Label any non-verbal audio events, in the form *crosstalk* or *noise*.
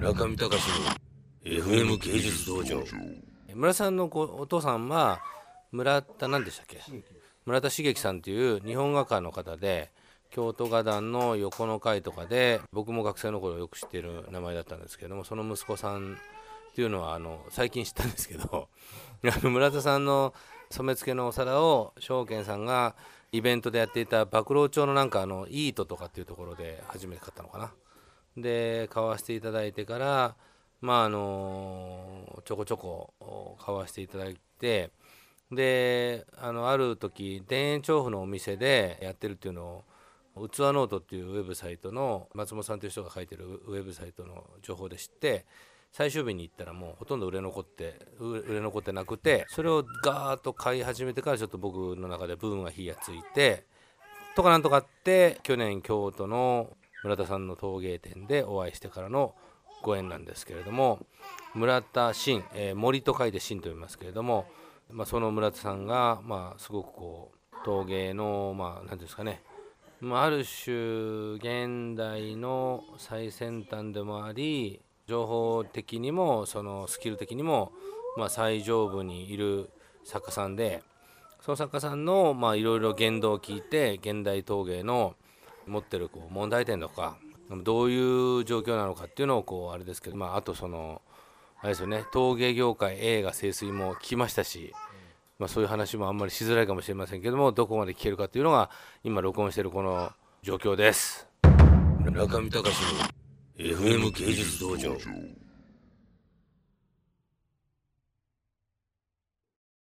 中見隆の FM 芸術道場。村さんのお父さんは村田何でしたっけ？村田茂樹さんという日本画家の方で京都画壇の横の会とかで僕も学生の頃よく知っている名前だったんですけどもその息子さんっていうのはあの最近知ったんですけど *laughs* 村田さんの染付のお皿を証券さんがイベントでやっていた曝露町のなんかあのイートとかっていうところで初めて買ったのかな。で買わせていただいてからまああのちょこちょこ買わせていただいてであのある時田園調布のお店でやってるっていうのを器ノートっていうウェブサイトの松本さんという人が書いてるウェブサイトの情報で知って最終日に行ったらもうほとんど売れ残って売れ残ってなくてそれをガーッと買い始めてからちょっと僕の中でブームが火がついてとかなんとかって去年京都の村田さんの陶芸店でお会いしてからのご縁なんですけれども村田真、えー、森と書いて真と読みますけれども、まあ、その村田さんが、まあ、すごくこう陶芸のまあ何ですかね、まあ、ある種現代の最先端でもあり情報的にもそのスキル的にも、まあ、最上部にいる作家さんでその作家さんのいろいろ言動を聞いて現代陶芸の持ってるこう問題点とかどういう状況なのかっていうのをこうあれですけど、まあ、あとそのあれですよね陶芸業界映画清水も聞きましたし、まあ、そういう話もあんまりしづらいかもしれませんけどもどこまで聞けるかっていうのが今録音してるこの状況です。中見隆の FM 芸術道場。